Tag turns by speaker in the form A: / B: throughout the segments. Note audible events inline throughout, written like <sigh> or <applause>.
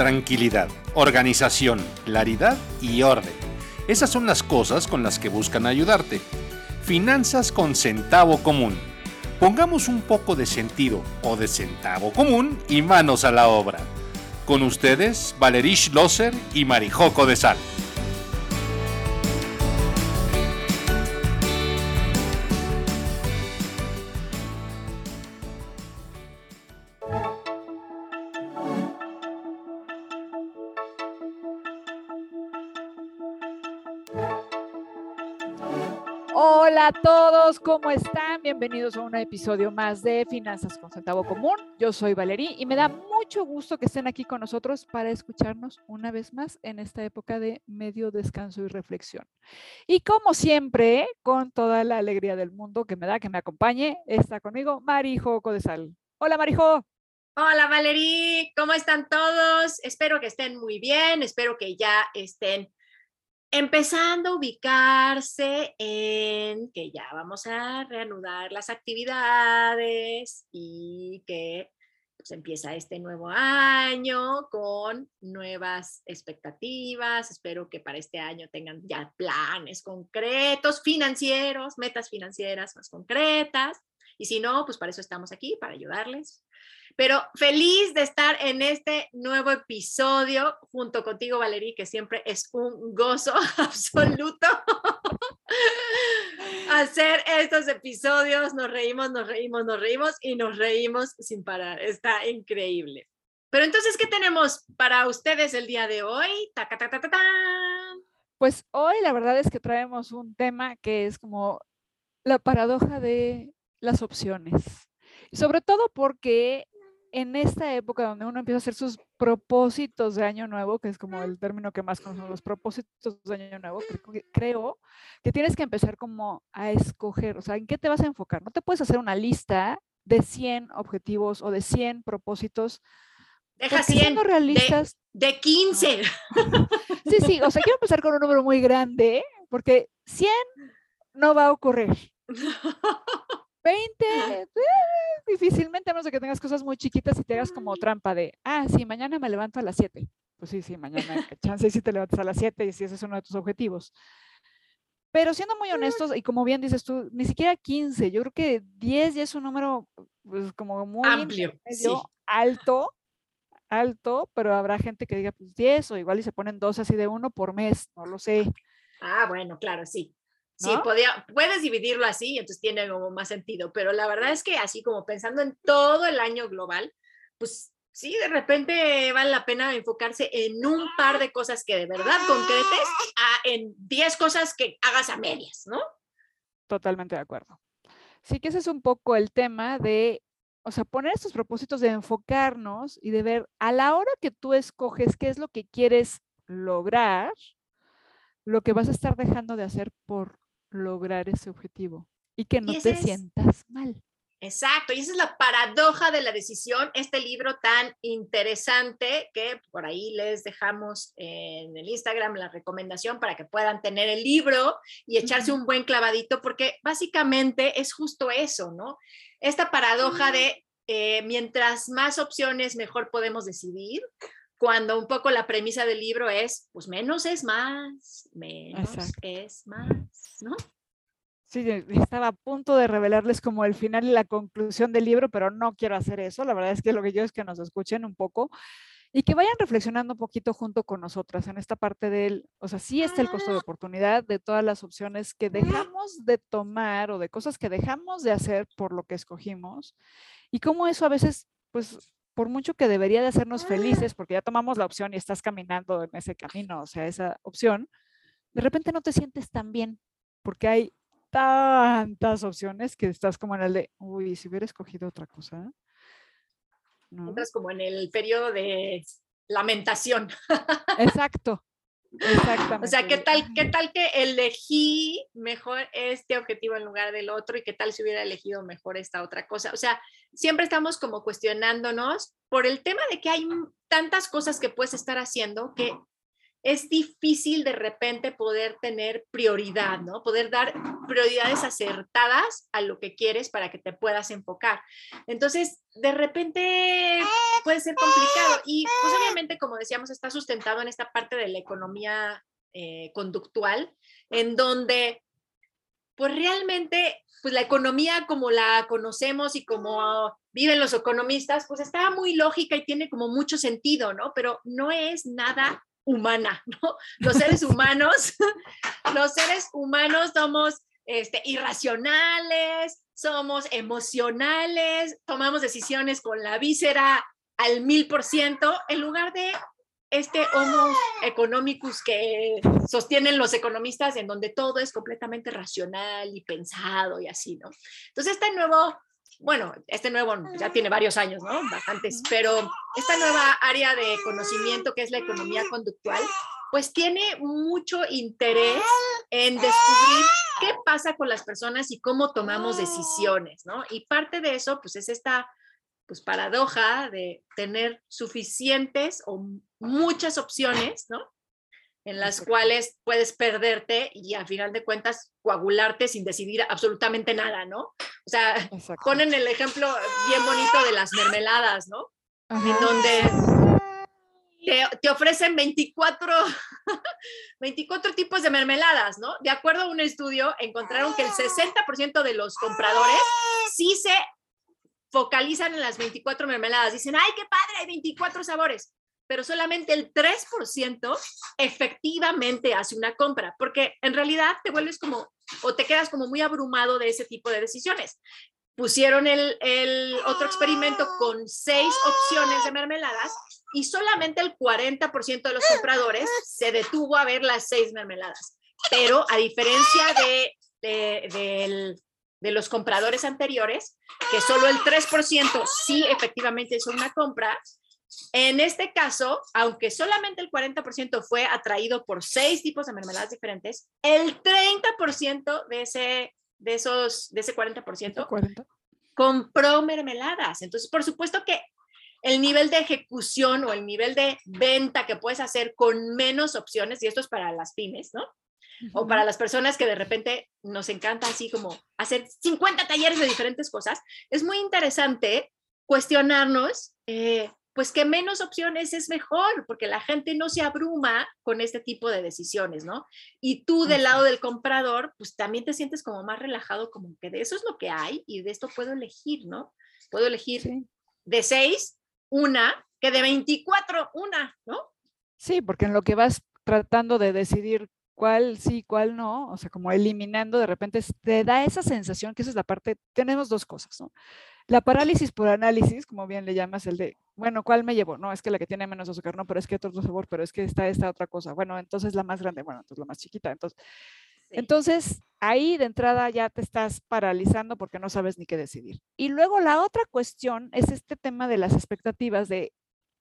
A: tranquilidad, organización, claridad y orden. Esas son las cosas con las que buscan ayudarte. Finanzas con centavo común. Pongamos un poco de sentido o de centavo común y manos a la obra. Con ustedes, Valerish Loser y Marijoco de Sal.
B: Hola a todos, ¿cómo están? Bienvenidos a un episodio más de Finanzas con Centavo Común. Yo soy Valerí y me da mucho gusto que estén aquí con nosotros para escucharnos una vez más en esta época de medio descanso y reflexión. Y como siempre, con toda la alegría del mundo que me da que me acompañe, está conmigo Marijo Codesal. Hola Marijo.
C: Hola Valerí, ¿cómo están todos? Espero que estén muy bien, espero que ya estén empezando a ubicarse en que ya vamos a reanudar las actividades y que pues, empieza este nuevo año con nuevas expectativas. Espero que para este año tengan ya planes concretos, financieros, metas financieras más concretas. Y si no, pues para eso estamos aquí, para ayudarles pero feliz de estar en este nuevo episodio junto contigo, Valerie, que siempre es un gozo <laughs> absoluto <laughs> hacer estos episodios. Nos reímos, nos reímos, nos reímos y nos reímos sin parar. Está increíble. Pero entonces, ¿qué tenemos para ustedes el día de hoy?
B: pues hoy la verdad es que traemos un tema que es como la paradoja de las opciones. Sobre todo porque en esta época donde uno empieza a hacer sus propósitos de año nuevo, que es como el término que más conocemos, los propósitos de año nuevo, creo que tienes que empezar como a escoger, o sea, ¿en qué te vas a enfocar? No te puedes hacer una lista de 100 objetivos o de 100 propósitos.
C: Deja 100 realistas. De, de 15. <laughs>
B: sí, sí, o sea, quiero empezar con un número muy grande, porque 100 no va a ocurrir. <laughs> 20, eh, difícilmente, a menos de que tengas cosas muy chiquitas y te hagas como trampa de, ah, sí, mañana me levanto a las 7. Pues sí, sí, mañana, chance si te levantas a las 7 y si ese es uno de tus objetivos. Pero siendo muy honestos, y como bien dices tú, ni siquiera 15, yo creo que 10 ya es un número pues, como muy
C: amplio,
B: alto, alto, pero habrá gente que diga pues 10 o igual y se ponen dos así de uno por mes, no lo sé.
C: Ah, bueno, claro, sí. Sí, podía, puedes dividirlo así, entonces tiene como más sentido, pero la verdad es que así como pensando en todo el año global, pues sí, de repente vale la pena enfocarse en un par de cosas que de verdad concretes a en 10 cosas que hagas a medias, ¿no?
B: Totalmente de acuerdo. Sí que ese es un poco el tema de, o sea, poner estos propósitos de enfocarnos y de ver a la hora que tú escoges qué es lo que quieres lograr, lo que vas a estar dejando de hacer por lograr ese objetivo y que no te sientas mal.
C: Exacto, y esa es la paradoja de la decisión, este libro tan interesante que por ahí les dejamos en el Instagram la recomendación para que puedan tener el libro y echarse un buen clavadito, porque básicamente es justo eso, ¿no? Esta paradoja de eh, mientras más opciones, mejor podemos decidir, cuando un poco la premisa del libro es, pues menos es más, menos es más, ¿no?
B: Sí, estaba a punto de revelarles como el final y la conclusión del libro, pero no quiero hacer eso. La verdad es que lo que yo es que nos escuchen un poco y que vayan reflexionando un poquito junto con nosotras en esta parte del, o sea, sí está el costo de oportunidad de todas las opciones que dejamos de tomar o de cosas que dejamos de hacer por lo que escogimos y cómo eso a veces, pues por mucho que debería de hacernos felices, porque ya tomamos la opción y estás caminando en ese camino, o sea, esa opción, de repente no te sientes tan bien, porque hay tantas opciones que estás como en el de, uy, si hubiera escogido otra cosa.
C: ¿no? Entras como en el periodo de lamentación. <laughs>
B: Exacto. Exactamente.
C: O sea, ¿qué tal, ¿qué tal que elegí mejor este objetivo en lugar del otro y qué tal si hubiera elegido mejor esta otra cosa? O sea, siempre estamos como cuestionándonos por el tema de que hay tantas cosas que puedes estar haciendo que es difícil de repente poder tener prioridad, ¿no? Poder dar prioridades acertadas a lo que quieres para que te puedas enfocar. Entonces, de repente puede ser complicado y pues obviamente, como decíamos, está sustentado en esta parte de la economía eh, conductual, en donde pues realmente pues la economía como la conocemos y como viven los economistas, pues está muy lógica y tiene como mucho sentido, ¿no? Pero no es nada humana, <laughs> ¿no? Los seres <laughs> humanos, <laughs> los seres humanos somos este, irracionales, somos emocionales, tomamos decisiones con la víscera al mil por ciento, en lugar de este homo economicus que sostienen los economistas, en donde todo es completamente racional y pensado y así, ¿no? Entonces, este nuevo bueno, este nuevo ya tiene varios años, ¿no? Bastantes, pero esta nueva área de conocimiento que es la economía conductual, pues tiene mucho interés en descubrir qué pasa con las personas y cómo tomamos decisiones, ¿no? Y parte de eso, pues es esta pues paradoja de tener suficientes o muchas opciones, ¿no? En las cuales puedes perderte y a final de cuentas coagularte sin decidir absolutamente nada, ¿no? O sea, ponen el ejemplo bien bonito de las mermeladas, ¿no? En donde te, ofrecen 24, 24 <laughs> tipos de mermeladas, ¿no? De acuerdo a un estudio, encontraron que el 60% de los compradores sí se focalizan en las 24 mermeladas. Dicen, ay, qué padre, hay 24 sabores pero solamente el 3% efectivamente hace una compra, porque en realidad te vuelves como, o te quedas como muy abrumado de ese tipo de decisiones. Pusieron el, el otro experimento con seis opciones de mermeladas y solamente el 40% de los compradores se detuvo a ver las seis mermeladas. Pero a diferencia de, de, de los compradores anteriores, que solo el 3% sí efectivamente hizo una compra, en este caso, aunque solamente el 40% fue atraído por seis tipos de mermeladas diferentes, el 30% de ese, de esos, de ese 40%, 40 compró mermeladas. Entonces, por supuesto que el nivel de ejecución o el nivel de venta que puedes hacer con menos opciones, y esto es para las pymes, ¿no? O para las personas que de repente nos encanta así como hacer 50 talleres de diferentes cosas, es muy interesante cuestionarnos eh, pues que menos opciones es mejor, porque la gente no se abruma con este tipo de decisiones, ¿no? Y tú del lado del comprador, pues también te sientes como más relajado, como que de eso es lo que hay y de esto puedo elegir, ¿no? Puedo elegir de seis, una, que de 24, una, ¿no?
B: Sí, porque en lo que vas tratando de decidir cuál sí, cuál no, o sea, como eliminando, de repente te da esa sensación que esa es la parte, tenemos dos cosas, ¿no? La parálisis por análisis, como bien le llamas, el de, bueno, ¿cuál me llevo? No, es que la que tiene menos azúcar, no, pero es que otro sabor, pero es que está esta otra cosa. Bueno, entonces la más grande, bueno, entonces la más chiquita. Entonces, entonces ahí de entrada ya te estás paralizando porque no sabes ni qué decidir. Y luego la otra cuestión es este tema de las expectativas, de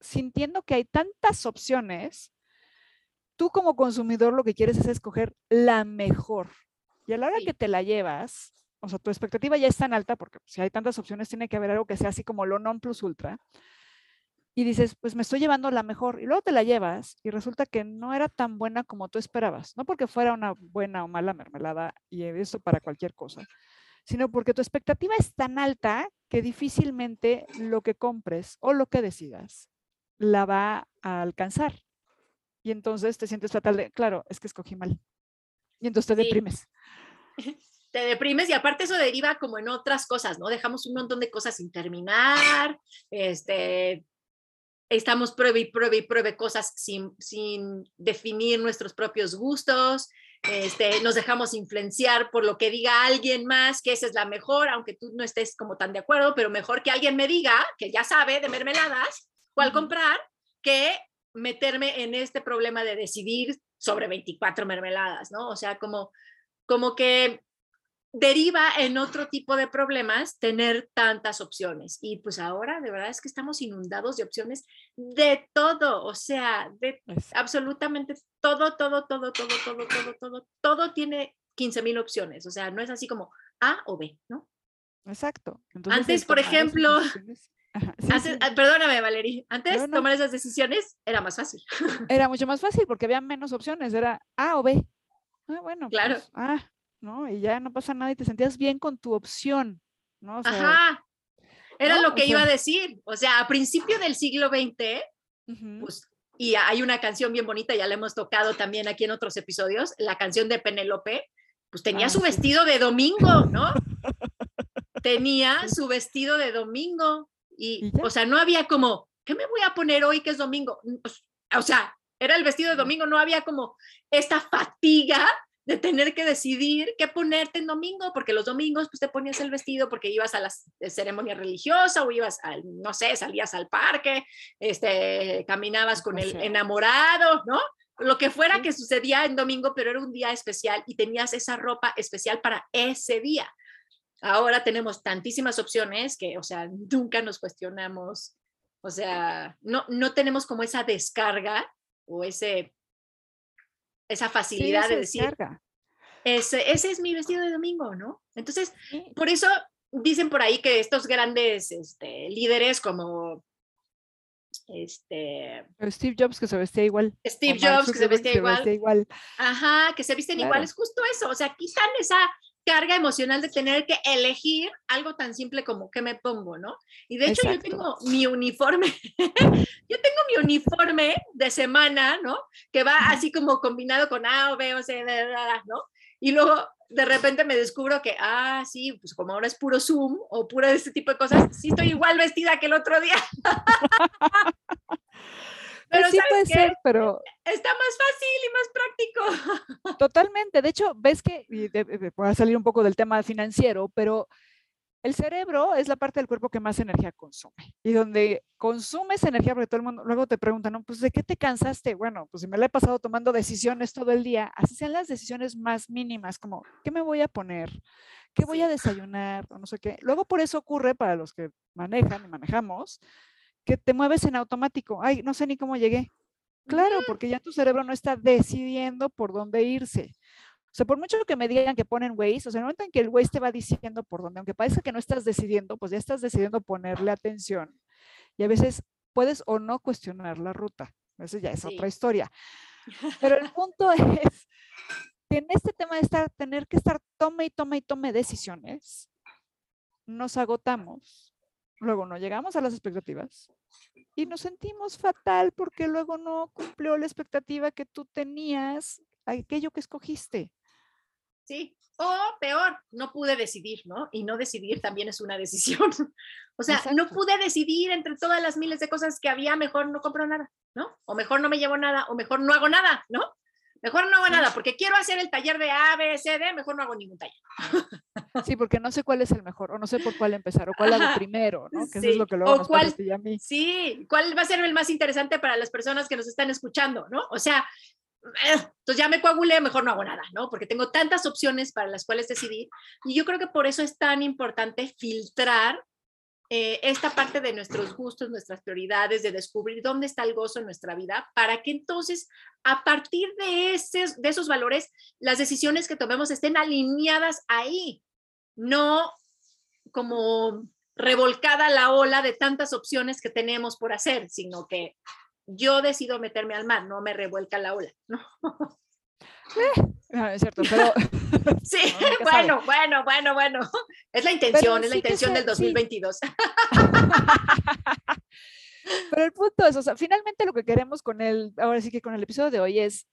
B: sintiendo que hay tantas opciones, tú como consumidor lo que quieres es escoger la mejor. Y a la hora que te la llevas, o sea, tu expectativa ya es tan alta porque si hay tantas opciones, tiene que haber algo que sea así como lo non plus ultra. Y dices, pues me estoy llevando la mejor. Y luego te la llevas y resulta que no era tan buena como tú esperabas. No porque fuera una buena o mala mermelada y eso para cualquier cosa, sino porque tu expectativa es tan alta que difícilmente lo que compres o lo que decidas la va a alcanzar. Y entonces te sientes fatal de, claro, es que escogí mal. Y entonces te deprimes. <laughs>
C: te deprimes y aparte eso deriva como en otras cosas, ¿no? Dejamos un montón de cosas sin terminar, este, estamos pruebe y pruebe y pruebe cosas sin, sin definir nuestros propios gustos, este, nos dejamos influenciar por lo que diga alguien más, que esa es la mejor, aunque tú no estés como tan de acuerdo, pero mejor que alguien me diga, que ya sabe de mermeladas, cuál comprar, que meterme en este problema de decidir sobre 24 mermeladas, ¿no? O sea, como, como que deriva en otro tipo de problemas tener tantas opciones. Y pues ahora de verdad es que estamos inundados de opciones de todo, o sea, de absolutamente todo, todo, todo, todo, todo, todo, todo, todo tiene 15 mil opciones. O sea, no es así como A o B, ¿no?
B: Exacto.
C: Antes, por ejemplo, <laughs> Ah, perdóname, Valerie. Antes tomar esas decisiones era más fácil.
B: Era mucho más fácil porque había menos opciones. Era A o B. Ah, bueno.
C: Claro.
B: Pues, ah, ¿no? Y ya no pasa nada y te sentías bien con tu opción, ¿no?
C: Ajá. Era lo que iba a decir. O sea, a principio del siglo XX, pues, y hay una canción bien bonita, ya la hemos tocado también aquí en otros episodios, la canción de Penélope, pues tenía ah, su vestido de domingo, ¿no? <laughs> tenía su vestido de domingo y, o sea, no había como, ¿qué me voy a poner hoy que es domingo? Mm, pues, o sea, era el vestido de domingo, no había como esta fatiga de tener que decidir qué ponerte en domingo, porque los domingos pues te ponías el vestido porque ibas a la ceremonia religiosa o ibas al, no sé, salías al parque, este, caminabas con el enamorado, ¿no? Lo que fuera que sucedía en domingo, pero era un día especial y tenías esa ropa especial para ese día. Ahora tenemos tantísimas opciones que, o sea, nunca nos cuestionamos, o sea, no, no tenemos como esa descarga o ese, esa facilidad de decir, ese, ese, es mi vestido de domingo, ¿no? Entonces, por eso dicen por ahí que estos grandes este, líderes como este
B: Steve Jobs que se vestía igual.
C: Steve Jobs que se vestía, igual. Ajá, que se visten igual, es justo eso, o sea, quitan esa carga emocional de tener que elegir algo tan simple como qué me pongo, ¿no? Y de hecho yo tengo mi uniforme, <laughs> yo tengo mi uniforme de semana, ¿no? Que va así como combinado con A o B o C, ¿no? Y luego de repente me descubro que, ah, sí, pues como ahora es puro Zoom o puro este tipo de cosas, sí estoy igual vestida que el otro día. <laughs>
B: Pero sí puede ser, pero...
C: Está más fácil y más
B: práctico. <laughs> Totalmente. De hecho, ves que, voy a salir un poco del tema financiero, pero el cerebro es la parte del cuerpo que más energía consume. Y donde consumes energía, porque todo el mundo luego te preguntan, ¿no? Pues ¿de qué te cansaste? Bueno, pues si me la he pasado tomando decisiones todo el día, así sean las decisiones más mínimas, como ¿qué me voy a poner? ¿Qué voy a desayunar? O no sé qué. Luego por eso ocurre para los que manejan y manejamos, que te mueves en automático. Ay, no sé ni cómo llegué. Claro, porque ya tu cerebro no está decidiendo por dónde irse. O sea, por mucho que me digan que ponen Waze, o sea, momento en que el Waze te va diciendo por dónde, aunque parezca que no estás decidiendo, pues ya estás decidiendo ponerle atención. Y a veces puedes o no cuestionar la ruta. Eso ya es otra historia. <laughs> Pero el punto es que en este tema de estar, tener que estar tome y tome y tome decisiones, nos agotamos, luego no llegamos a las expectativas y nos sentimos fatal porque luego no cumplió la expectativa que tú tenías, aquello que escogiste.
C: Sí, o peor, no pude decidir, ¿no? Y no decidir también es una decisión. <laughs> o sea, no pude decidir entre todas las miles de cosas que había, mejor no compro nada, ¿no? O mejor no me llevo nada, o mejor no hago nada, ¿no? Mejor no hago nada, porque quiero hacer el taller de A, B, C, D, mejor no hago ningún taller. <laughs>
B: Sí, porque no sé cuál es el mejor, o no sé por cuál empezar, o cuál hago primero, ¿no? Que eso es lo que luego nos
C: cuál, a mí. Sí, cuál va a ser el más interesante para las personas que nos están escuchando, ¿no? O sea, eh, entonces ya me coagulé, mejor no hago nada, ¿no? Porque tengo tantas opciones para las cuales decidir. Y yo creo que por eso es tan importante filtrar eh, esta parte de nuestros gustos, nuestras prioridades, de descubrir dónde está el gozo en nuestra vida, para que entonces a partir de, de esos valores, las decisiones que tomemos estén alineadas ahí, no como revolcada la ola de tantas opciones que tenemos por hacer, sino que yo decido meterme al mar, no me revuelca la ola. <laughs>
B: Eh, ah, es cierto, pero... <laughs>
C: sí, bueno, bueno, bueno, bueno. Es la intención, es la intención del 2022. <laughs>
B: pero el punto es, o sea, finalmente lo que queremos con el, ahora sí que con el episodio de hoy es,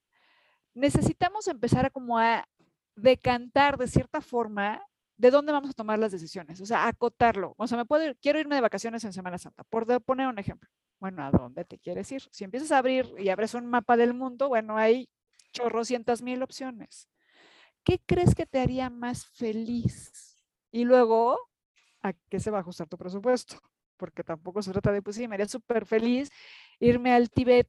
B: necesitamos empezar a como a decantar de cierta forma de dónde vamos a tomar las decisiones, o sea, acotarlo. O sea, me puedo quiero irme de vacaciones en Semana Santa, por poner un ejemplo. Bueno, ¿a dónde te quieres ir? Si empiezas a abrir y abres un mapa del mundo, bueno, hay chorrocientas mil opciones. ¿Qué crees que te haría más feliz? Y luego, ¿a qué se va a ajustar tu presupuesto? Porque tampoco se trata de, pues sí, me haría súper feliz irme al Tíbet.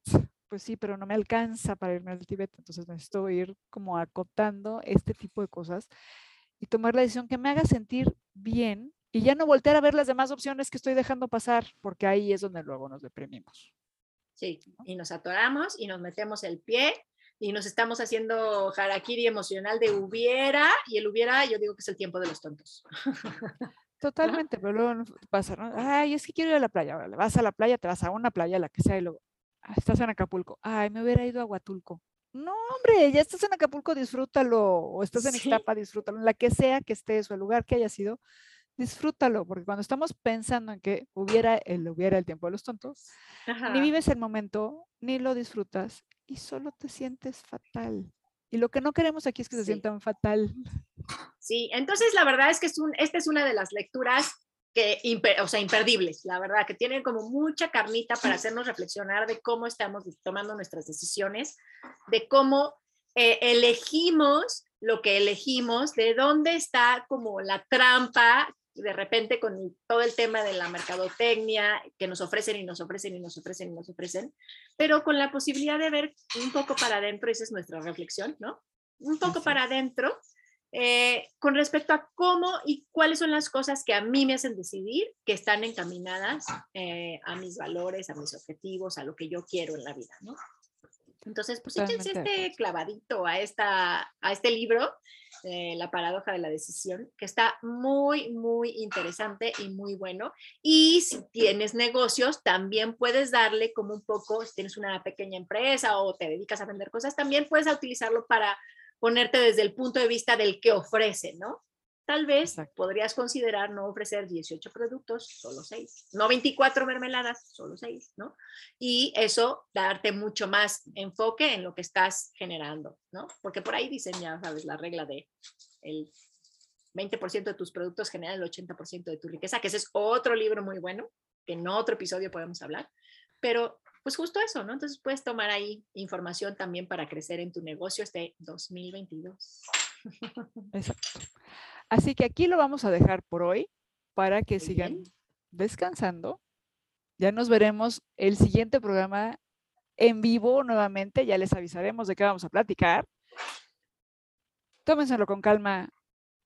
B: Pues sí, pero no me alcanza para irme al Tíbet. Entonces necesito ir como acotando este tipo de cosas y tomar la decisión que me haga sentir bien y ya no voltear a ver las demás opciones que estoy dejando pasar, porque ahí es donde luego nos deprimimos.
C: Sí, y nos atoramos y nos metemos el pie y nos estamos haciendo harakiri emocional de hubiera, y el hubiera, yo digo que es el tiempo de los tontos. <laughs>
B: Totalmente, pero luego pasa, ¿no? Ay, es que quiero ir a la playa. vas a la playa, te vas a una playa, la que sea, y luego ah, estás en Acapulco. Ay, me hubiera ido a Huatulco. No, hombre, ya estás en Acapulco, disfrútalo. O estás en sí. disfrútalo. La que sea que estés o el lugar que haya sido, disfrútalo. Porque cuando estamos pensando en que hubiera el, hubiera el tiempo de los tontos, ni vives el momento, ni lo disfrutas y solo te sientes fatal. Y lo que no queremos aquí es que se sientan fatal.
C: Sí, entonces la verdad es que es un, esta es una de las lecturas que, o sea, imperdibles, la verdad, que tienen como mucha carnita para hacernos reflexionar de cómo estamos tomando nuestras decisiones, de cómo eh, elegimos lo que elegimos, de dónde está como la trampa de repente con todo el tema de la mercadotecnia que nos ofrecen y nos ofrecen y nos ofrecen y nos ofrecen, pero con la posibilidad de ver un poco para adentro, esa es nuestra reflexión, ¿no? Un poco para adentro eh, con respecto a cómo y cuáles son las cosas que a mí me hacen decidir que están encaminadas eh, a mis valores, a mis objetivos, a lo que yo quiero en la vida, ¿no? Entonces, pues échense este clavadito a, esta, a este libro, eh, La paradoja de la decisión, que está muy, muy interesante y muy bueno. Y si tienes negocios, también puedes darle como un poco, si tienes una pequeña empresa o te dedicas a vender cosas, también puedes utilizarlo para ponerte desde el punto de vista del que ofrece, ¿no? Tal vez podrías considerar no ofrecer 18 productos, solo 6, no 24 mermeladas, solo 6, ¿no? Y eso darte mucho más enfoque en lo que estás generando, ¿no? Porque por ahí dicen, ya sabes, la regla de el 20% de tus productos generan el 80% de tu riqueza, que ese es otro libro muy bueno, que en otro episodio podemos hablar, pero pues justo eso, ¿no? Entonces puedes tomar ahí información también para crecer en tu negocio este 2022.
B: Exacto. Así que aquí lo vamos a dejar por hoy para que sigan descansando. Ya nos veremos el siguiente programa en vivo nuevamente. Ya les avisaremos de qué vamos a platicar. Tómenselo con calma,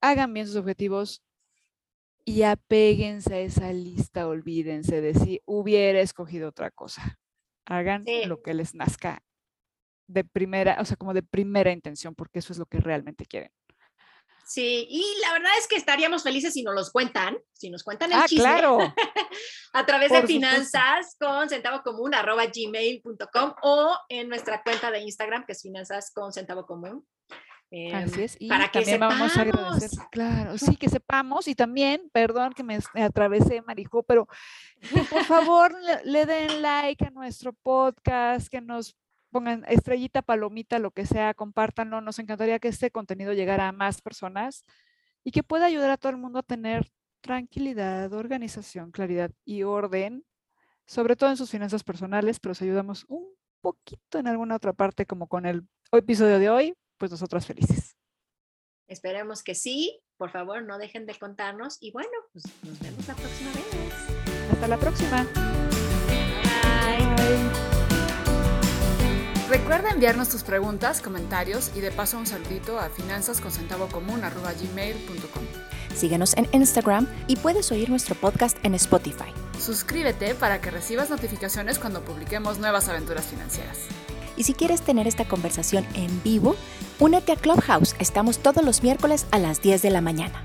B: hagan bien sus objetivos y apéguense a esa lista. Olvídense de si hubiera escogido otra cosa hagan lo que les nazca de primera, o sea, como de primera intención, porque eso es lo que realmente quieren.
C: Sí, y la verdad es que estaríamos felices si nos los cuentan, si nos cuentan el
B: ah,
C: chisme
B: claro. <laughs>
C: a través de finanzas con centavo común arroba gmail.com o en nuestra cuenta de Instagram que es finanzas con centavo común.
B: Así em, es. Y para que sepamos. vamos a agradecer. Claro, sí, que sepamos. Y también, perdón que me, atravesé, Marijo, pero por favor le, den like a nuestro podcast, que nos pongan estrellita, palomita, lo que sea, compártanlo. Nos encantaría que este contenido llegara a más personas y que pueda ayudar a todo el mundo a tener tranquilidad, organización, claridad y orden, sobre todo en sus finanzas personales, pero si ayudamos un poquito en alguna otra parte, como con el episodio de hoy, pues nosotras felices.
C: Esperemos que sí. Por favor, no dejen de contarnos y bueno, pues nos vemos la próxima vez.
B: Hasta la próxima.
C: Bye.
D: Recuerda enviarnos tus preguntas, comentarios y de paso un saludito a finanzasconcentavocomún.com.
E: Síguenos en Instagram y puedes oír nuestro podcast en Spotify.
D: Suscríbete para que recibas notificaciones cuando publiquemos nuevas aventuras financieras.
E: Y si quieres tener esta conversación en vivo, únete a Clubhouse. Estamos todos los miércoles a las 10 de la mañana.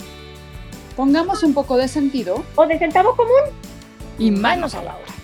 B: Pongamos un poco de sentido
C: o de centavo común
B: y manos a la obra.